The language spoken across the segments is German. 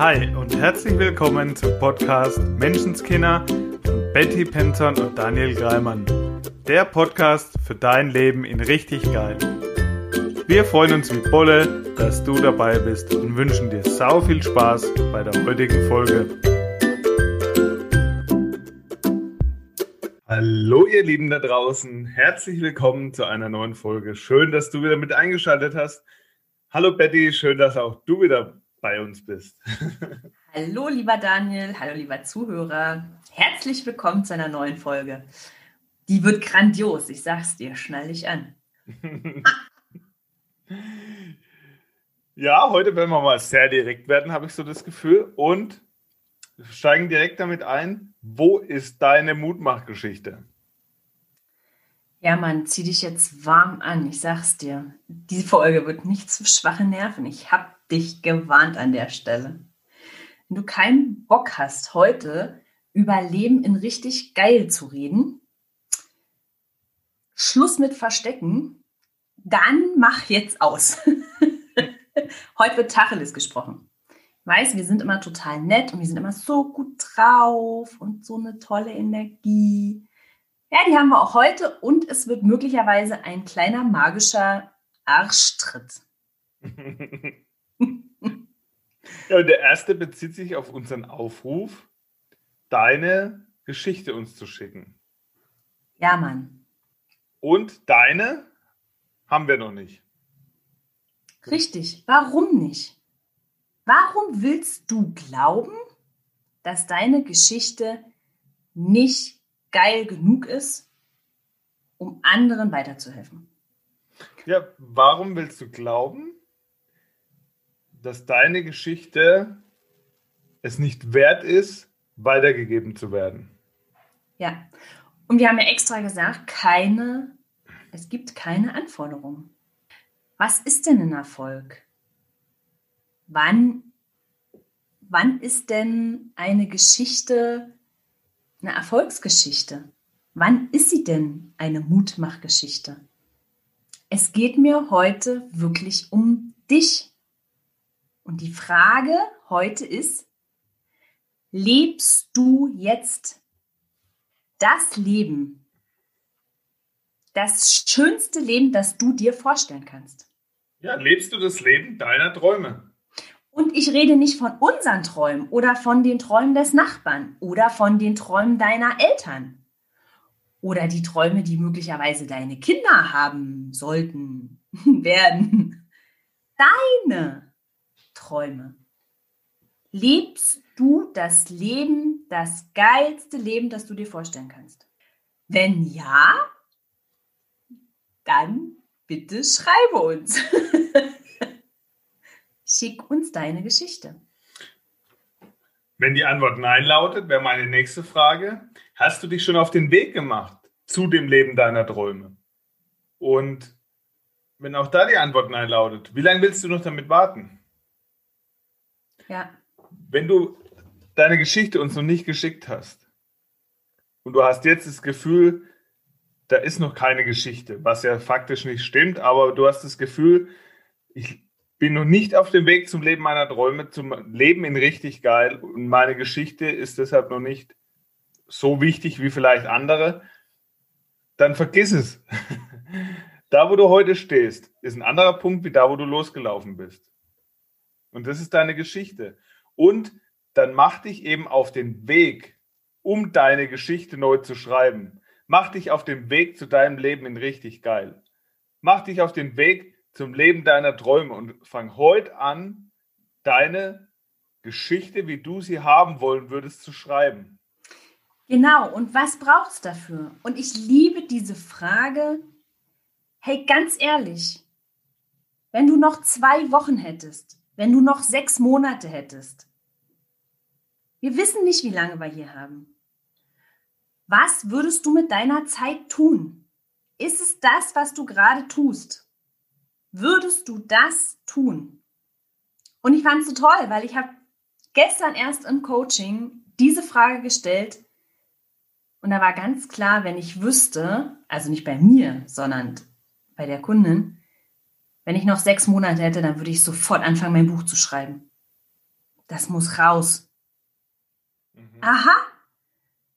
Hi und herzlich willkommen zum Podcast Menschenskinder von Betty Penton und Daniel Greimann. Der Podcast für dein Leben in richtig geil. Wir freuen uns wie Bolle, dass du dabei bist und wünschen dir sau viel Spaß bei der heutigen Folge. Hallo ihr Lieben da draußen, herzlich willkommen zu einer neuen Folge. Schön, dass du wieder mit eingeschaltet hast. Hallo Betty, schön, dass auch du wieder bei uns bist. Hallo lieber Daniel, hallo lieber Zuhörer. Herzlich willkommen zu einer neuen Folge. Die wird grandios, ich sag's dir, schnall dich an. ja, heute werden wir mal sehr direkt werden, habe ich so das Gefühl. Und steigen direkt damit ein. Wo ist deine Mutmachgeschichte? Ja, Mann, zieh dich jetzt warm an. Ich sag's dir. Die Folge wird nicht zu schwache Nerven. Ich hab dich gewarnt an der Stelle. Wenn du keinen Bock hast, heute über Leben in richtig geil zu reden, Schluss mit Verstecken, dann mach jetzt aus. heute wird Tacheles gesprochen. Ich weiß, wir sind immer total nett und wir sind immer so gut drauf und so eine tolle Energie. Ja, die haben wir auch heute und es wird möglicherweise ein kleiner magischer Arschtritt. ja, und der erste bezieht sich auf unseren Aufruf, deine Geschichte uns zu schicken. Ja, Mann. Und deine haben wir noch nicht. Richtig. Warum nicht? Warum willst du glauben, dass deine Geschichte nicht geil genug ist, um anderen weiterzuhelfen? Ja, warum willst du glauben, dass deine Geschichte es nicht wert ist, weitergegeben zu werden. Ja, und wir haben ja extra gesagt, keine, es gibt keine Anforderungen. Was ist denn ein Erfolg? Wann, wann ist denn eine Geschichte eine Erfolgsgeschichte? Wann ist sie denn eine Mutmachgeschichte? Es geht mir heute wirklich um dich. Und die Frage heute ist, lebst du jetzt das Leben, das schönste Leben, das du dir vorstellen kannst? Ja, lebst du das Leben deiner Träume? Und ich rede nicht von unseren Träumen oder von den Träumen des Nachbarn oder von den Träumen deiner Eltern oder die Träume, die möglicherweise deine Kinder haben sollten, werden. Deine Träume? Lebst du das Leben, das geilste Leben, das du dir vorstellen kannst? Wenn ja, dann bitte schreibe uns. Schick uns deine Geschichte. Wenn die Antwort Nein lautet, wäre meine nächste Frage. Hast du dich schon auf den Weg gemacht zu dem Leben deiner Träume? Und wenn auch da die Antwort Nein lautet, wie lange willst du noch damit warten? Ja. Wenn du deine Geschichte uns noch nicht geschickt hast und du hast jetzt das Gefühl, da ist noch keine Geschichte, was ja faktisch nicht stimmt, aber du hast das Gefühl, ich bin noch nicht auf dem Weg zum Leben meiner Träume, zum Leben in richtig geil und meine Geschichte ist deshalb noch nicht so wichtig wie vielleicht andere, dann vergiss es. da, wo du heute stehst, ist ein anderer Punkt wie da, wo du losgelaufen bist. Und das ist deine Geschichte. Und dann mach dich eben auf den Weg, um deine Geschichte neu zu schreiben. Mach dich auf den Weg zu deinem Leben in richtig geil. Mach dich auf den Weg zum Leben deiner Träume und fang heute an, deine Geschichte, wie du sie haben wollen würdest, zu schreiben. Genau, und was braucht es dafür? Und ich liebe diese Frage. Hey, ganz ehrlich, wenn du noch zwei Wochen hättest, wenn du noch sechs Monate hättest. Wir wissen nicht, wie lange wir hier haben. Was würdest du mit deiner Zeit tun? Ist es das, was du gerade tust? Würdest du das tun? Und ich fand es so toll, weil ich habe gestern erst im Coaching diese Frage gestellt und da war ganz klar, wenn ich wüsste, also nicht bei mir, sondern bei der Kundin, wenn ich noch sechs Monate hätte, dann würde ich sofort anfangen, mein Buch zu schreiben. Das muss raus. Mhm. Aha.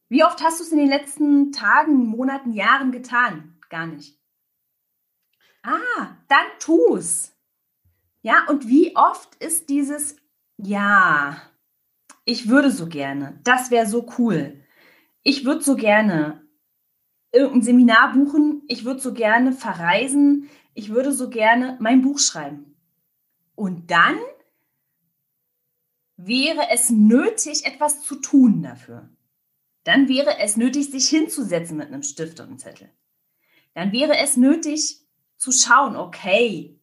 Wie oft hast du es in den letzten Tagen, Monaten, Jahren getan? Gar nicht. Ah, dann tu's. Ja, und wie oft ist dieses Ja, ich würde so gerne, das wäre so cool. Ich würde so gerne irgendein Seminar buchen, ich würde so gerne verreisen, ich würde so gerne mein Buch schreiben. Und dann wäre es nötig, etwas zu tun dafür. Dann wäre es nötig, sich hinzusetzen mit einem Stift und einem Zettel. Dann wäre es nötig zu schauen, okay,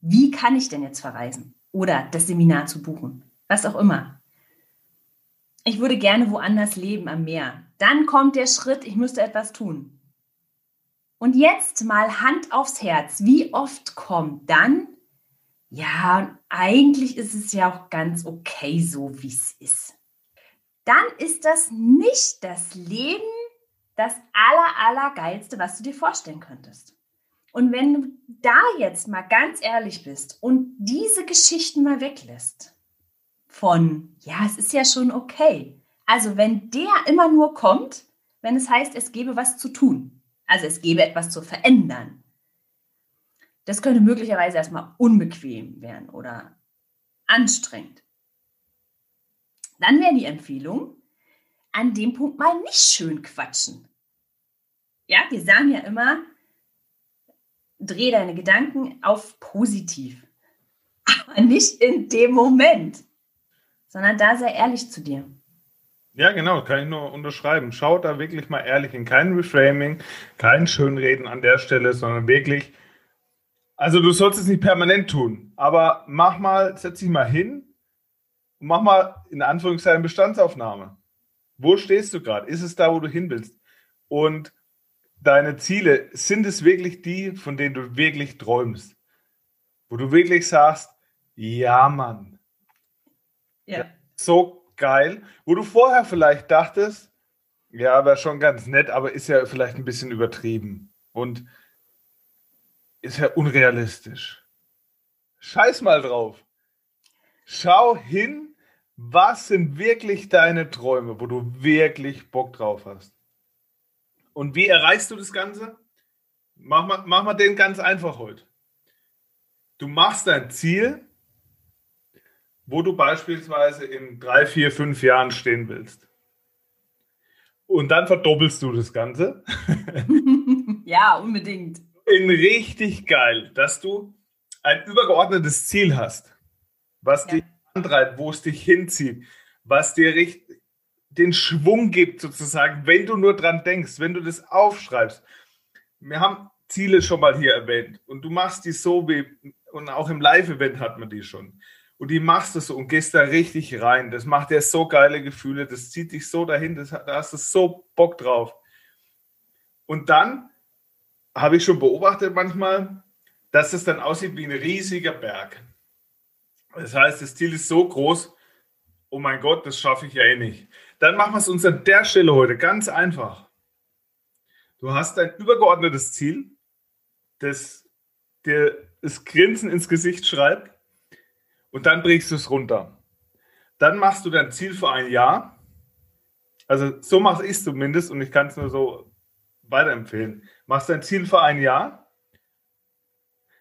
wie kann ich denn jetzt verreisen? Oder das Seminar zu buchen, was auch immer. Ich würde gerne woanders leben am Meer. Dann kommt der Schritt, ich müsste etwas tun. Und jetzt mal Hand aufs Herz. Wie oft kommt dann, ja, eigentlich ist es ja auch ganz okay so, wie es ist. Dann ist das nicht das Leben, das aller, aller geilste, was du dir vorstellen könntest. Und wenn du da jetzt mal ganz ehrlich bist und diese Geschichten mal weglässt, von, ja, es ist ja schon okay. Also wenn der immer nur kommt, wenn es heißt, es gebe was zu tun, also es gebe etwas zu verändern, das könnte möglicherweise erstmal unbequem werden oder anstrengend. Dann wäre die Empfehlung, an dem Punkt mal nicht schön quatschen. Ja, wir sagen ja immer, dreh deine Gedanken auf positiv. Aber nicht in dem Moment, sondern da sei ehrlich zu dir. Ja, genau, kann ich nur unterschreiben. Schau da wirklich mal ehrlich hin. Kein Reframing, kein Schönreden an der Stelle, sondern wirklich, also du sollst es nicht permanent tun, aber mach mal, setz dich mal hin und mach mal in Anführungszeichen Bestandsaufnahme. Wo stehst du gerade? Ist es da, wo du hin willst? Und deine Ziele, sind es wirklich die, von denen du wirklich träumst? Wo du wirklich sagst, ja, Mann. Ja. So geil. Wo du vorher vielleicht dachtest, ja, wäre schon ganz nett, aber ist ja vielleicht ein bisschen übertrieben und ist ja unrealistisch. Scheiß mal drauf. Schau hin, was sind wirklich deine Träume, wo du wirklich Bock drauf hast. Und wie erreichst du das Ganze? Mach mal, mach mal den ganz einfach heute. Du machst dein Ziel, wo du beispielsweise in drei, vier, fünf Jahren stehen willst. Und dann verdoppelst du das Ganze. ja, unbedingt. In richtig geil, dass du ein übergeordnetes Ziel hast, was ja. dich antreibt, wo es dich hinzieht, was dir richtig, den Schwung gibt, sozusagen, wenn du nur dran denkst, wenn du das aufschreibst. Wir haben Ziele schon mal hier erwähnt und du machst die so wie, und auch im Live-Event hat man die schon. Und die machst du so und gehst da richtig rein. Das macht dir so geile Gefühle, das zieht dich so dahin, das, da hast du so Bock drauf. Und dann habe ich schon beobachtet manchmal, dass es dann aussieht wie ein riesiger Berg. Das heißt, das Ziel ist so groß, oh mein Gott, das schaffe ich ja eh nicht. Dann machen wir es uns an der Stelle heute ganz einfach. Du hast ein übergeordnetes Ziel, das dir das Grinsen ins Gesicht schreibt und dann brichst du es runter. Dann machst du dein Ziel für ein Jahr. Also so mache ich es zumindest und ich kann es nur so weiterempfehlen. Machst dein Ziel für ein Jahr,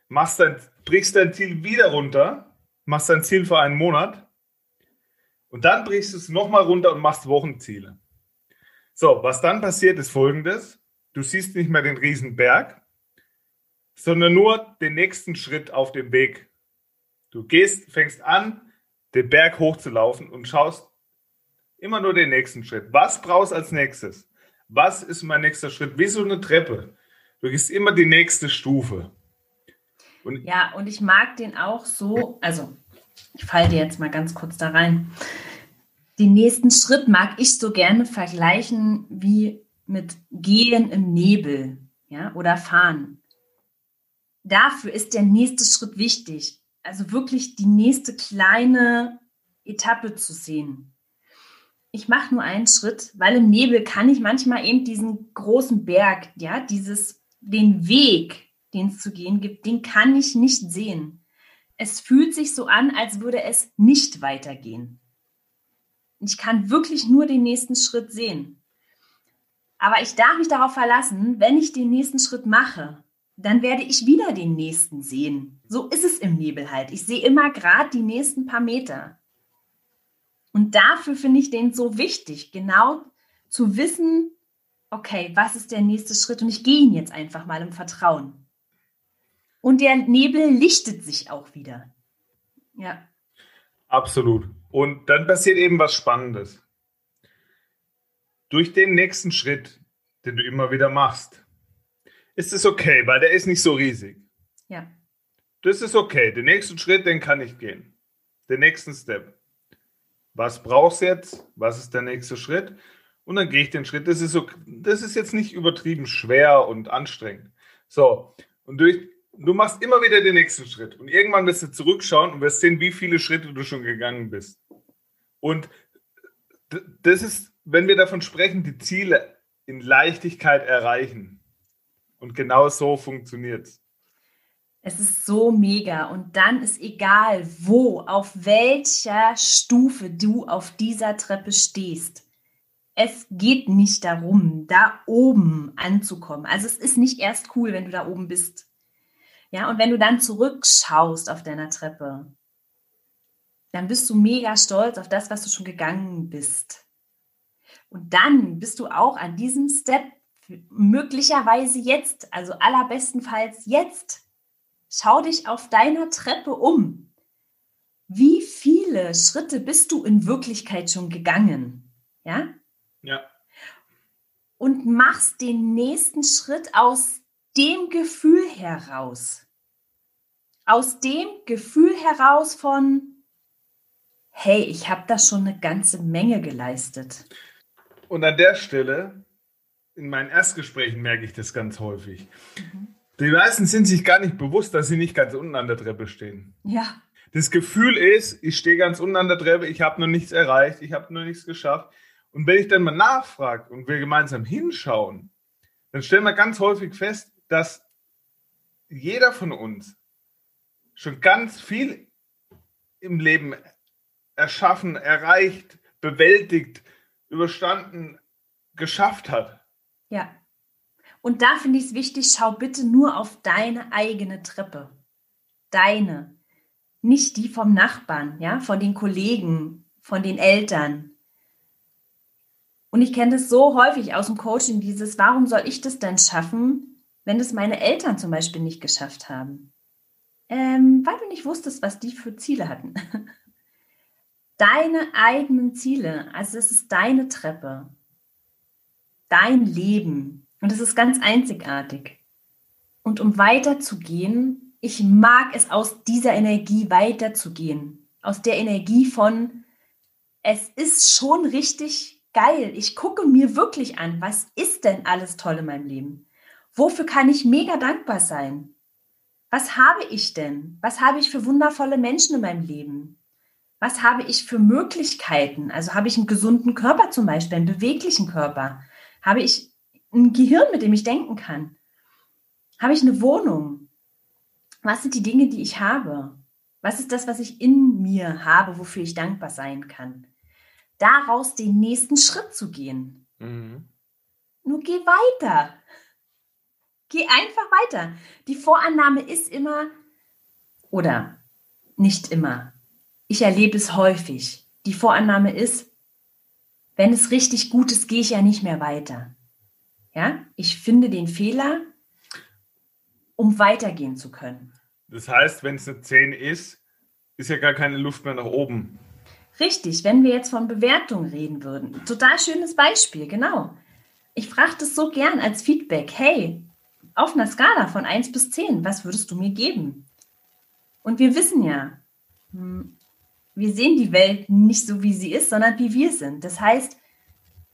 machst dein, brichst dein Ziel wieder runter, machst dein Ziel für einen Monat und dann brichst du es nochmal runter und machst Wochenziele. So, was dann passiert, ist folgendes. Du siehst nicht mehr den riesen Berg, sondern nur den nächsten Schritt auf dem Weg. Du gehst, fängst an, den Berg hochzulaufen und schaust immer nur den nächsten Schritt. Was brauchst du als nächstes? Was ist mein nächster Schritt? Wie so eine Treppe. Du gehst immer die nächste Stufe. Und ja, und ich mag den auch so, also ich falle dir jetzt mal ganz kurz da rein. Den nächsten Schritt mag ich so gerne vergleichen wie mit Gehen im Nebel ja, oder Fahren. Dafür ist der nächste Schritt wichtig. Also wirklich die nächste kleine Etappe zu sehen. Ich mache nur einen Schritt, weil im Nebel kann ich manchmal eben diesen großen Berg, ja, dieses, den Weg, den es zu gehen gibt, den kann ich nicht sehen. Es fühlt sich so an, als würde es nicht weitergehen. Ich kann wirklich nur den nächsten Schritt sehen. Aber ich darf mich darauf verlassen, wenn ich den nächsten Schritt mache, dann werde ich wieder den nächsten sehen. So ist es im Nebel halt. Ich sehe immer gerade die nächsten paar Meter. Und dafür finde ich den so wichtig, genau zu wissen, okay, was ist der nächste Schritt? Und ich gehe ihn jetzt einfach mal im Vertrauen. Und der Nebel lichtet sich auch wieder. Ja. Absolut. Und dann passiert eben was Spannendes. Durch den nächsten Schritt, den du immer wieder machst, ist es okay, weil der ist nicht so riesig. Ja. Das ist okay. Den nächsten Schritt, den kann ich gehen. Den nächsten Step. Was brauchst du jetzt? Was ist der nächste Schritt? Und dann gehe ich den Schritt. Das ist, so, das ist jetzt nicht übertrieben schwer und anstrengend. So, und durch, du machst immer wieder den nächsten Schritt. Und irgendwann wirst du zurückschauen und wirst sehen, wie viele Schritte du schon gegangen bist. Und das ist, wenn wir davon sprechen, die Ziele in Leichtigkeit erreichen. Und genau so funktioniert es. Es ist so mega. Und dann ist egal, wo, auf welcher Stufe du auf dieser Treppe stehst. Es geht nicht darum, da oben anzukommen. Also es ist nicht erst cool, wenn du da oben bist. Ja, und wenn du dann zurückschaust auf deiner Treppe, dann bist du mega stolz auf das, was du schon gegangen bist. Und dann bist du auch an diesem Step möglicherweise jetzt, also allerbestenfalls jetzt Schau dich auf deiner Treppe um. Wie viele Schritte bist du in Wirklichkeit schon gegangen? Ja? Ja. Und machst den nächsten Schritt aus dem Gefühl heraus. Aus dem Gefühl heraus von, hey, ich habe da schon eine ganze Menge geleistet. Und an der Stelle, in meinen Erstgesprächen merke ich das ganz häufig. Mhm. Die meisten sind sich gar nicht bewusst, dass sie nicht ganz unten an der Treppe stehen. Ja. Das Gefühl ist, ich stehe ganz unten an der Treppe, ich habe noch nichts erreicht, ich habe noch nichts geschafft. Und wenn ich dann mal nachfrage und wir gemeinsam hinschauen, dann stellen wir ganz häufig fest, dass jeder von uns schon ganz viel im Leben erschaffen, erreicht, bewältigt, überstanden, geschafft hat. Ja. Und da finde ich es wichtig, schau bitte nur auf deine eigene Treppe. Deine. Nicht die vom Nachbarn, ja, von den Kollegen, von den Eltern. Und ich kenne das so häufig aus dem Coaching, dieses, warum soll ich das denn schaffen, wenn das meine Eltern zum Beispiel nicht geschafft haben? Ähm, weil du nicht wusstest, was die für Ziele hatten. Deine eigenen Ziele, also es ist deine Treppe, dein Leben, und es ist ganz einzigartig. Und um weiterzugehen, ich mag es aus dieser Energie weiterzugehen. Aus der Energie von, es ist schon richtig geil. Ich gucke mir wirklich an, was ist denn alles toll in meinem Leben? Wofür kann ich mega dankbar sein? Was habe ich denn? Was habe ich für wundervolle Menschen in meinem Leben? Was habe ich für Möglichkeiten? Also habe ich einen gesunden Körper zum Beispiel, einen beweglichen Körper? Habe ich ein Gehirn, mit dem ich denken kann? Habe ich eine Wohnung? Was sind die Dinge, die ich habe? Was ist das, was ich in mir habe, wofür ich dankbar sein kann? Daraus den nächsten Schritt zu gehen. Mhm. Nur geh weiter. Geh einfach weiter. Die Vorannahme ist immer, oder nicht immer, ich erlebe es häufig. Die Vorannahme ist, wenn es richtig gut ist, gehe ich ja nicht mehr weiter. Ja, ich finde den Fehler, um weitergehen zu können. Das heißt, wenn es eine 10 ist, ist ja gar keine Luft mehr nach oben. Richtig, wenn wir jetzt von Bewertung reden würden. Total schönes Beispiel, genau. Ich frage das so gern als Feedback. Hey, auf einer Skala von 1 bis 10, was würdest du mir geben? Und wir wissen ja, hm, wir sehen die Welt nicht so, wie sie ist, sondern wie wir sind. Das heißt,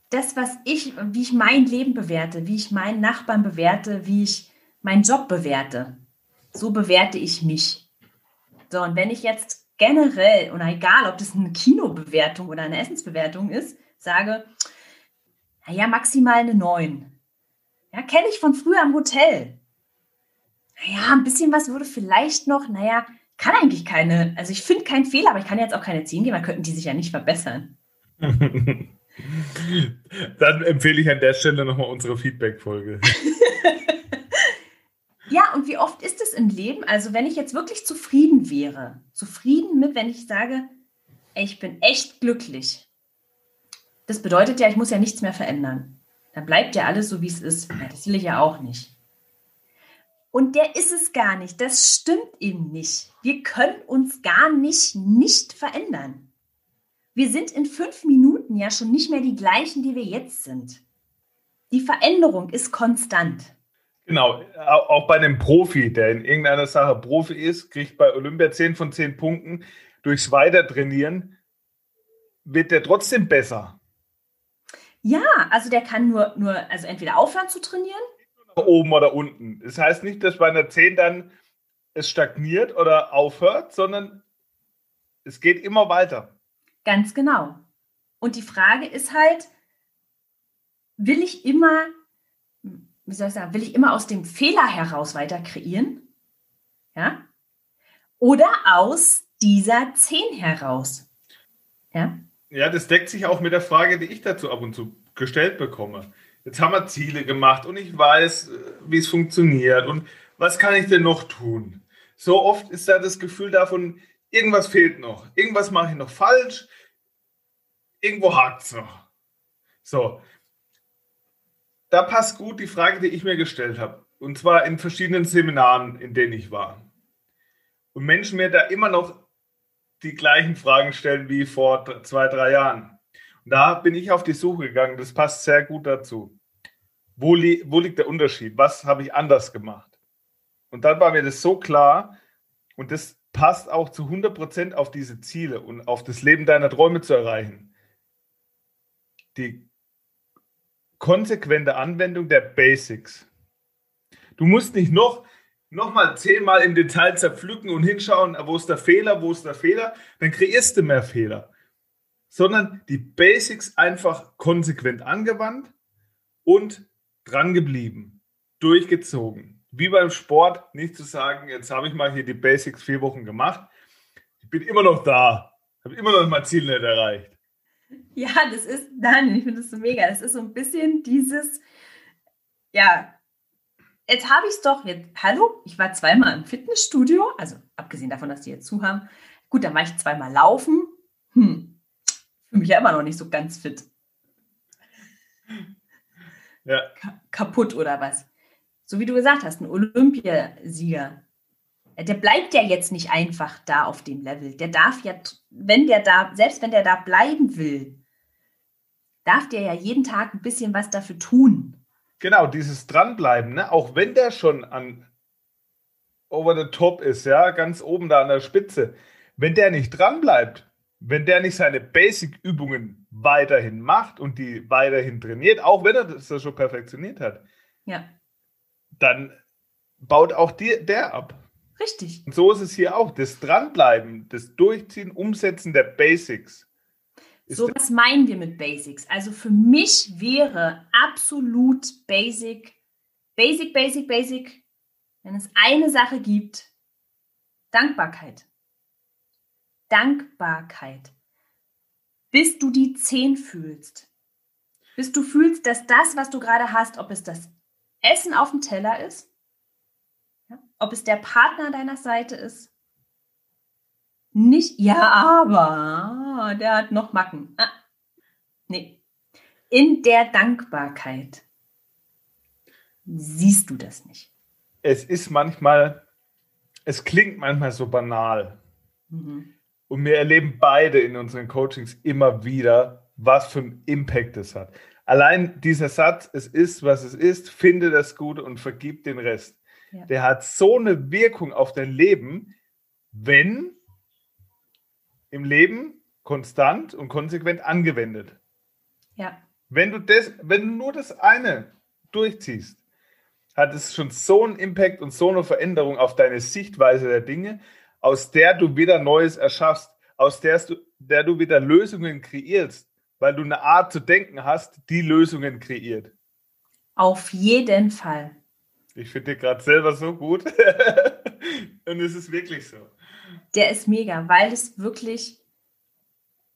das, was ich, wie ich mein Leben bewerte, wie ich meinen Nachbarn bewerte, wie ich meinen Job bewerte. So bewerte ich mich. So, und wenn ich jetzt generell, und egal, ob das eine Kinobewertung oder eine Essensbewertung ist, sage, naja, maximal eine 9. Ja, kenne ich von früher am Hotel. Naja, ein bisschen was würde vielleicht noch, naja, kann eigentlich keine, also ich finde keinen Fehler, aber ich kann jetzt auch keine 10 geben, dann könnten die sich ja nicht verbessern. Dann empfehle ich an der Stelle nochmal unsere Feedback-Folge. ja, und wie oft ist es im Leben? Also, wenn ich jetzt wirklich zufrieden wäre, zufrieden mit, wenn ich sage, ey, ich bin echt glücklich. Das bedeutet ja, ich muss ja nichts mehr verändern. Dann bleibt ja alles so, wie es ist. Das will ich ja auch nicht. Und der ist es gar nicht. Das stimmt eben nicht. Wir können uns gar nicht nicht verändern. Wir sind in fünf Minuten ja schon nicht mehr die gleichen, die wir jetzt sind. Die Veränderung ist konstant. Genau, auch bei einem Profi, der in irgendeiner Sache Profi ist, kriegt bei Olympia 10 von 10 Punkten. Durchs Weitertrainieren wird der trotzdem besser. Ja, also der kann nur, nur also entweder aufhören zu trainieren oben oder unten. Das heißt nicht, dass bei einer 10 dann es stagniert oder aufhört, sondern es geht immer weiter. Ganz genau. Und die Frage ist halt, will ich immer, wie soll ich sagen, will ich immer aus dem Fehler heraus weiter kreieren? Ja? Oder aus dieser 10 heraus? Ja? Ja, das deckt sich auch mit der Frage, die ich dazu ab und zu gestellt bekomme jetzt haben wir Ziele gemacht und ich weiß, wie es funktioniert und was kann ich denn noch tun? So oft ist da das Gefühl davon, irgendwas fehlt noch, irgendwas mache ich noch falsch, irgendwo hakt es noch. So, da passt gut die Frage, die ich mir gestellt habe. Und zwar in verschiedenen Seminaren, in denen ich war. Und Menschen mir da immer noch die gleichen Fragen stellen wie vor zwei, drei Jahren. Da bin ich auf die Suche gegangen. Das passt sehr gut dazu. Wo, li wo liegt der Unterschied? Was habe ich anders gemacht? Und dann war mir das so klar und das passt auch zu 100 Prozent auf diese Ziele und auf das Leben deiner Träume zu erreichen. Die konsequente Anwendung der Basics. Du musst nicht noch, noch mal zehnmal im Detail zerpflücken und hinschauen, wo ist der Fehler, wo ist der Fehler, dann kreierst du mehr Fehler sondern die Basics einfach konsequent angewandt und dran geblieben, durchgezogen. Wie beim Sport, nicht zu sagen, jetzt habe ich mal hier die Basics vier Wochen gemacht. Ich bin immer noch da, habe immer noch mein Ziel nicht erreicht. Ja, das ist, dann, ich finde das so mega. Das ist so ein bisschen dieses, ja, jetzt habe ich es doch, jetzt, hallo, ich war zweimal im Fitnessstudio, also abgesehen davon, dass die jetzt zu haben. Gut, dann war ich zweimal laufen. Hm, fühle mich ja immer noch nicht so ganz fit. Ja. Ka kaputt oder was? So wie du gesagt hast, ein Olympiasieger, der bleibt ja jetzt nicht einfach da auf dem Level. Der darf ja, wenn der da, selbst wenn der da bleiben will, darf der ja jeden Tag ein bisschen was dafür tun. Genau, dieses Dranbleiben, ne? auch wenn der schon an over the top ist, ja, ganz oben da an der Spitze, wenn der nicht dranbleibt, wenn der nicht seine Basic-Übungen weiterhin macht und die weiterhin trainiert, auch wenn er das schon perfektioniert hat, ja. dann baut auch die, der ab. Richtig. Und so ist es hier auch. Das Dranbleiben, das Durchziehen, Umsetzen der Basics. So was meinen wir mit Basics. Also für mich wäre absolut Basic, Basic, Basic, Basic, wenn es eine Sache gibt, Dankbarkeit. Dankbarkeit. Bis du die Zehn fühlst. Bis du fühlst, dass das, was du gerade hast, ob es das Essen auf dem Teller ist, ob es der Partner deiner Seite ist, nicht, ja, aber der hat noch Macken. Ah, nee. In der Dankbarkeit siehst du das nicht. Es ist manchmal, es klingt manchmal so banal. Mhm. Und wir erleben beide in unseren Coachings immer wieder, was für einen Impact es hat. Allein dieser Satz, es ist, was es ist, finde das Gute und vergib den Rest. Ja. Der hat so eine Wirkung auf dein Leben, wenn im Leben konstant und konsequent angewendet. Ja. Wenn du das, wenn du nur das eine durchziehst, hat es schon so einen Impact und so eine Veränderung auf deine Sichtweise der Dinge, aus der du wieder Neues erschaffst, aus der du, der du wieder Lösungen kreierst, weil du eine Art zu denken hast, die Lösungen kreiert. Auf jeden Fall. Ich finde dir gerade selber so gut. Und es ist wirklich so. Der ist mega, weil es wirklich,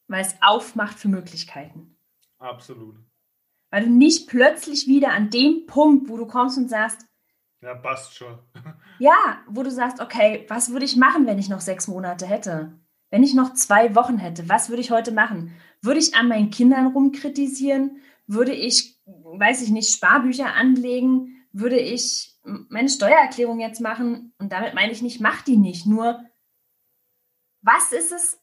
weil es aufmacht für Möglichkeiten. Absolut. Weil du nicht plötzlich wieder an dem Punkt, wo du kommst und sagst, ja, passt schon. Ja, wo du sagst, okay, was würde ich machen, wenn ich noch sechs Monate hätte? Wenn ich noch zwei Wochen hätte, was würde ich heute machen? Würde ich an meinen Kindern rumkritisieren? Würde ich, weiß ich nicht, Sparbücher anlegen? Würde ich meine Steuererklärung jetzt machen? Und damit meine ich nicht, mach die nicht. Nur, was ist es,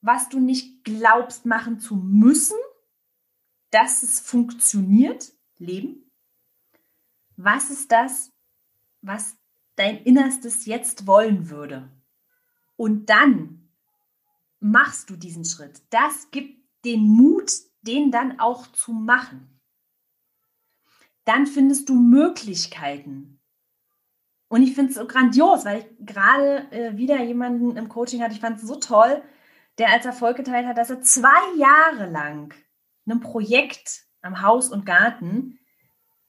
was du nicht glaubst machen zu müssen, dass es funktioniert? Leben? Was ist das, was dein Innerstes jetzt wollen würde? Und dann machst du diesen Schritt. Das gibt den Mut, den dann auch zu machen. Dann findest du Möglichkeiten. Und ich finde es so grandios, weil ich gerade äh, wieder jemanden im Coaching hatte, ich fand es so toll, der als Erfolg geteilt hat, dass er zwei Jahre lang einem Projekt am Haus und Garten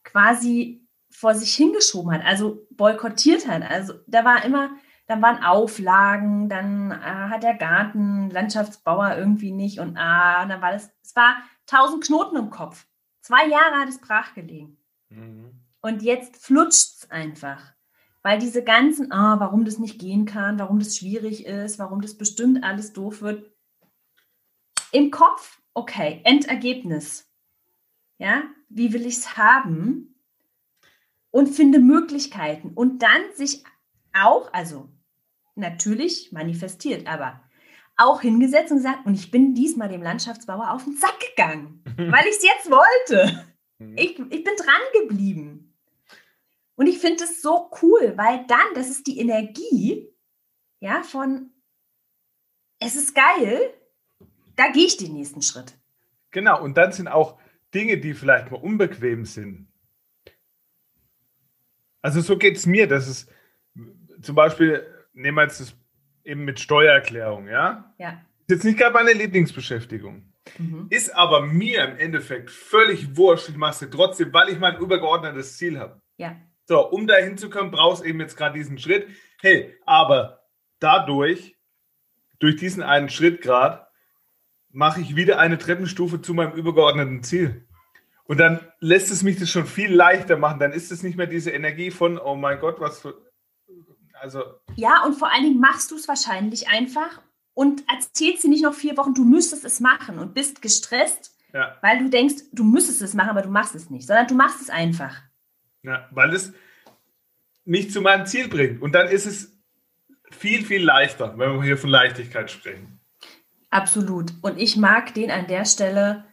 quasi vor sich hingeschoben hat, also boykottiert hat. Also da war immer, dann waren Auflagen, dann äh, hat der Garten, Landschaftsbauer irgendwie nicht und ah, dann war das, es war tausend Knoten im Kopf. Zwei Jahre hat es brach gelegen. Mhm. Und jetzt flutscht es einfach. Weil diese ganzen, ah, warum das nicht gehen kann, warum das schwierig ist, warum das bestimmt alles doof wird. Im Kopf, okay, Endergebnis. Ja, wie will ich es haben? und finde Möglichkeiten und dann sich auch, also natürlich manifestiert, aber auch hingesetzt und gesagt, und ich bin diesmal dem Landschaftsbauer auf den Sack gegangen, weil ich es jetzt wollte. Mhm. Ich, ich bin dran geblieben. Und ich finde es so cool, weil dann, das ist die Energie, ja, von es ist geil, da gehe ich den nächsten Schritt. Genau, und dann sind auch Dinge, die vielleicht mal unbequem sind, also so geht es mir, dass es zum Beispiel, nehmen wir jetzt das eben mit Steuererklärung, ja? Ja. Ist jetzt nicht gerade meine Lieblingsbeschäftigung. Mhm. Ist aber mir im Endeffekt völlig wurscht. Ich mache es trotzdem, weil ich mein übergeordnetes Ziel habe. Ja. So, um da hinzukommen, brauchst du eben jetzt gerade diesen Schritt. Hey, aber dadurch, durch diesen einen Schritt gerade, mache ich wieder eine Treppenstufe zu meinem übergeordneten Ziel. Und dann lässt es mich das schon viel leichter machen. Dann ist es nicht mehr diese Energie von, oh mein Gott, was für. Also. Ja, und vor allen Dingen machst du es wahrscheinlich einfach und erzählst dir nicht noch vier Wochen, du müsstest es machen und bist gestresst, ja. weil du denkst, du müsstest es machen, aber du machst es nicht, sondern du machst es einfach. Ja, weil es mich zu meinem Ziel bringt. Und dann ist es viel, viel leichter, wenn wir hier von Leichtigkeit sprechen. Absolut. Und ich mag den an der Stelle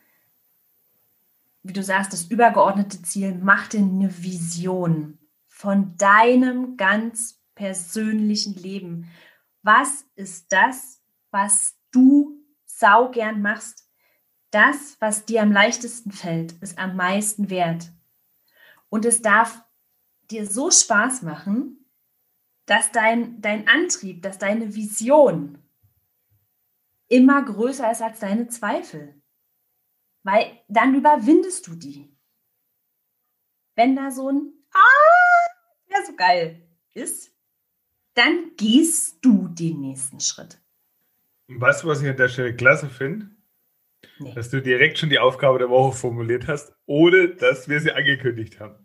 wie du sagst, das übergeordnete Ziel, mach dir eine Vision von deinem ganz persönlichen Leben. Was ist das, was du saugern machst? Das, was dir am leichtesten fällt, ist am meisten wert. Und es darf dir so Spaß machen, dass dein, dein Antrieb, dass deine Vision immer größer ist als deine Zweifel. Weil dann überwindest du die. Wenn da so ein Ah, ja, so geil ist, dann gehst du den nächsten Schritt. weißt du, was ich an der Stelle klasse finde? Nee. Dass du direkt schon die Aufgabe der Woche formuliert hast, ohne dass wir sie angekündigt haben.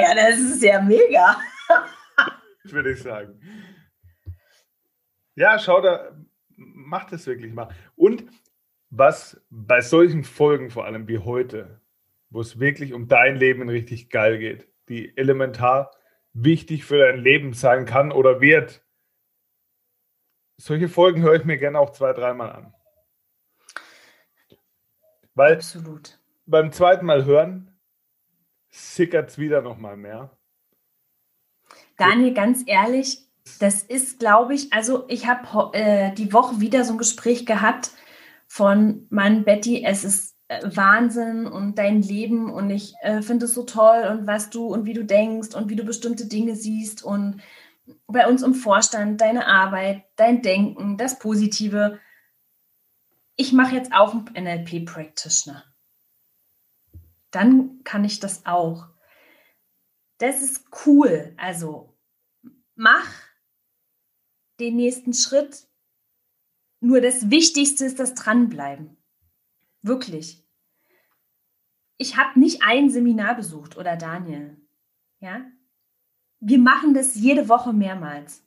Ja, das ist ja mega. Würde ich sagen. Ja, schau da, mach das wirklich mal. Und was bei solchen Folgen vor allem wie heute, wo es wirklich um dein Leben richtig geil geht, die elementar wichtig für dein Leben sein kann oder wird, solche Folgen höre ich mir gerne auch zwei, dreimal an. Weil Absolut. beim zweiten Mal hören sickert es wieder noch mal mehr. Daniel, ganz ehrlich, das ist, glaube ich, also ich habe äh, die Woche wieder so ein Gespräch gehabt von Mann, Betty, es ist äh, Wahnsinn und dein Leben und ich äh, finde es so toll und was du und wie du denkst und wie du bestimmte Dinge siehst und bei uns im Vorstand deine Arbeit, dein Denken, das Positive. Ich mache jetzt auch einen NLP-Practitioner. Dann kann ich das auch. Das ist cool. Also mach den nächsten Schritt. Nur das Wichtigste ist das Dranbleiben. Wirklich. Ich habe nicht ein Seminar besucht oder Daniel. Ja? Wir machen das jede Woche mehrmals.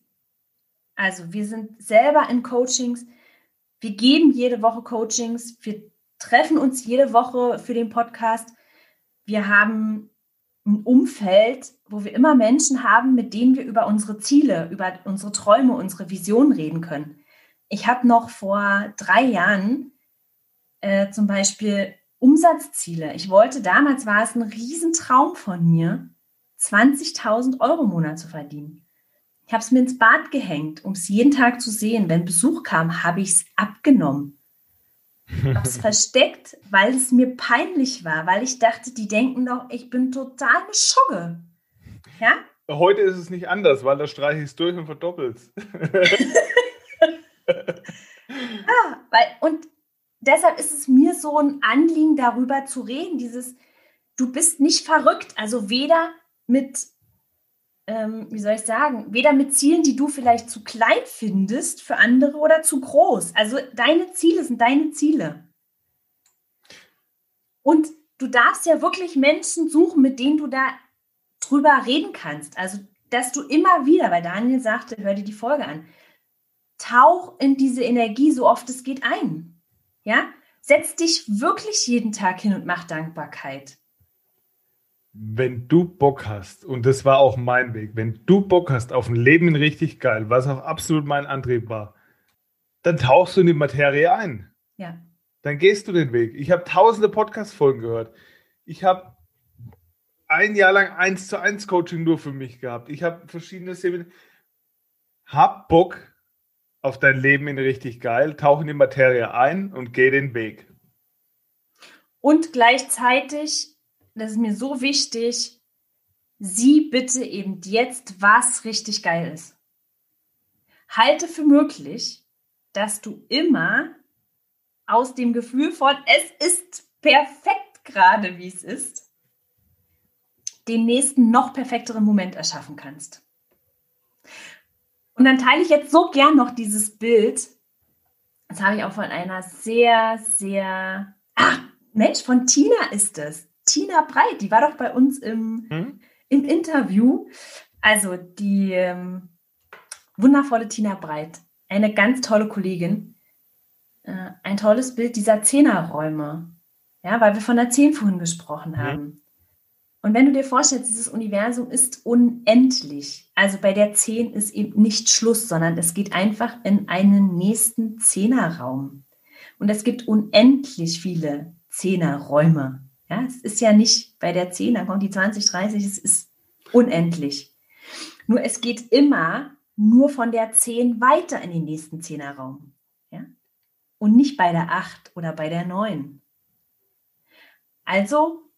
Also wir sind selber in Coachings. Wir geben jede Woche Coachings. Wir treffen uns jede Woche für den Podcast. Wir haben ein Umfeld, wo wir immer Menschen haben, mit denen wir über unsere Ziele, über unsere Träume, unsere Visionen reden können. Ich habe noch vor drei Jahren äh, zum Beispiel Umsatzziele. Ich wollte damals, war es ein Riesentraum von mir, 20.000 Euro im Monat zu verdienen. Ich habe es mir ins Bad gehängt, um es jeden Tag zu sehen. Wenn Besuch kam, habe ich es abgenommen. habe es versteckt, weil es mir peinlich war, weil ich dachte, die denken doch, ich bin total eine Schugge. Ja? Heute ist es nicht anders, weil da streiche ich es durch und verdoppelst. ja, weil, und deshalb ist es mir so ein Anliegen, darüber zu reden, dieses, du bist nicht verrückt, also weder mit, ähm, wie soll ich sagen, weder mit Zielen, die du vielleicht zu klein findest für andere oder zu groß. Also deine Ziele sind deine Ziele. Und du darfst ja wirklich Menschen suchen, mit denen du da drüber reden kannst. Also, dass du immer wieder, weil Daniel sagte, hör dir die Folge an, tauch in diese Energie so oft es geht ein. Ja? Setz dich wirklich jeden Tag hin und mach Dankbarkeit wenn du Bock hast, und das war auch mein Weg, wenn du Bock hast auf ein Leben richtig geil, was auch absolut mein Antrieb war, dann tauchst du in die Materie ein. Ja. Dann gehst du den Weg. Ich habe tausende Podcast-Folgen gehört. Ich habe ein Jahr lang eins zu eins Coaching nur für mich gehabt. Ich habe verschiedene Seminare. Hab Bock auf dein Leben in richtig geil, tauch in die Materie ein und geh den Weg. Und gleichzeitig das ist mir so wichtig, sieh bitte eben jetzt, was richtig geil ist. Halte für möglich, dass du immer aus dem Gefühl von, es ist perfekt gerade, wie es ist, den nächsten noch perfekteren Moment erschaffen kannst. Und dann teile ich jetzt so gern noch dieses Bild. Das habe ich auch von einer sehr, sehr, ach, Mensch, von Tina ist es. Tina Breit, die war doch bei uns im, hm? im Interview. Also die ähm, wundervolle Tina Breit, eine ganz tolle Kollegin. Äh, ein tolles Bild dieser Zehnerräume. Ja, weil wir von der Zehn vorhin gesprochen haben. Hm. Und wenn du dir vorstellst, dieses Universum ist unendlich. Also bei der Zehn ist eben nicht Schluss, sondern es geht einfach in einen nächsten Zehnerraum. Und es gibt unendlich viele Zehnerräume. Ja, es ist ja nicht bei der 10, dann kommt die 20, 30, es ist unendlich. Nur es geht immer nur von der 10 weiter in den nächsten 10er Raum. Ja? Und nicht bei der 8 oder bei der 9. Also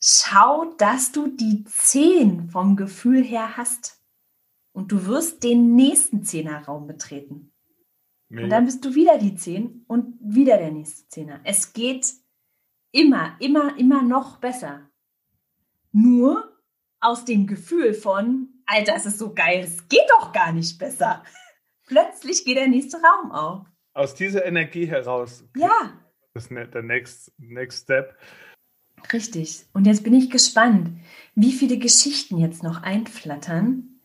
schau, dass du die 10 vom Gefühl her hast. Und du wirst den nächsten 10er Raum betreten. Mega. Und dann bist du wieder die 10 und wieder der nächste 10er. Es geht immer, immer, immer noch besser. Nur aus dem Gefühl von, Alter, es ist so geil, es geht doch gar nicht besser. Plötzlich geht der nächste Raum auf. Aus dieser Energie heraus. Ja. Das ist ne, der next, next step. Richtig. Und jetzt bin ich gespannt, wie viele Geschichten jetzt noch einflattern.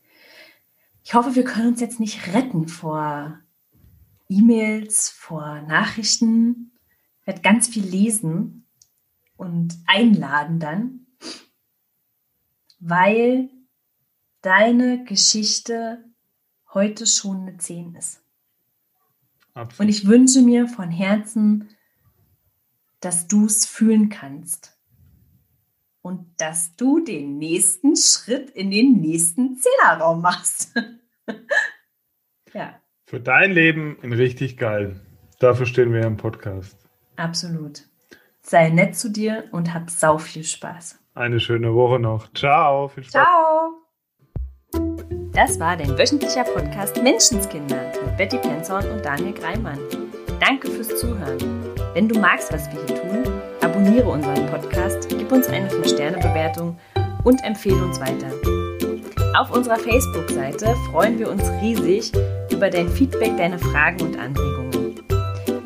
Ich hoffe, wir können uns jetzt nicht retten vor E-Mails, vor Nachrichten. Ich werde ganz viel lesen und einladen dann, weil deine Geschichte heute schon eine 10 ist. Absolut. Und ich wünsche mir von Herzen, dass du es fühlen kannst und dass du den nächsten Schritt in den nächsten Zehnerraum machst. ja. Für dein Leben in richtig geil. Dafür stehen wir im Podcast. Absolut. Sei nett zu dir und hab sau viel Spaß. Eine schöne Woche noch. Ciao. Viel Spaß. Ciao. Das war dein wöchentlicher Podcast Menschenskinder mit Betty Penzorn und Daniel Greimann. Danke fürs Zuhören. Wenn du magst, was wir hier tun, abonniere unseren Podcast, gib uns eine 5-Sterne-Bewertung und empfehle uns weiter. Auf unserer Facebook-Seite freuen wir uns riesig über über dein Feedback, deine Fragen und Anregungen.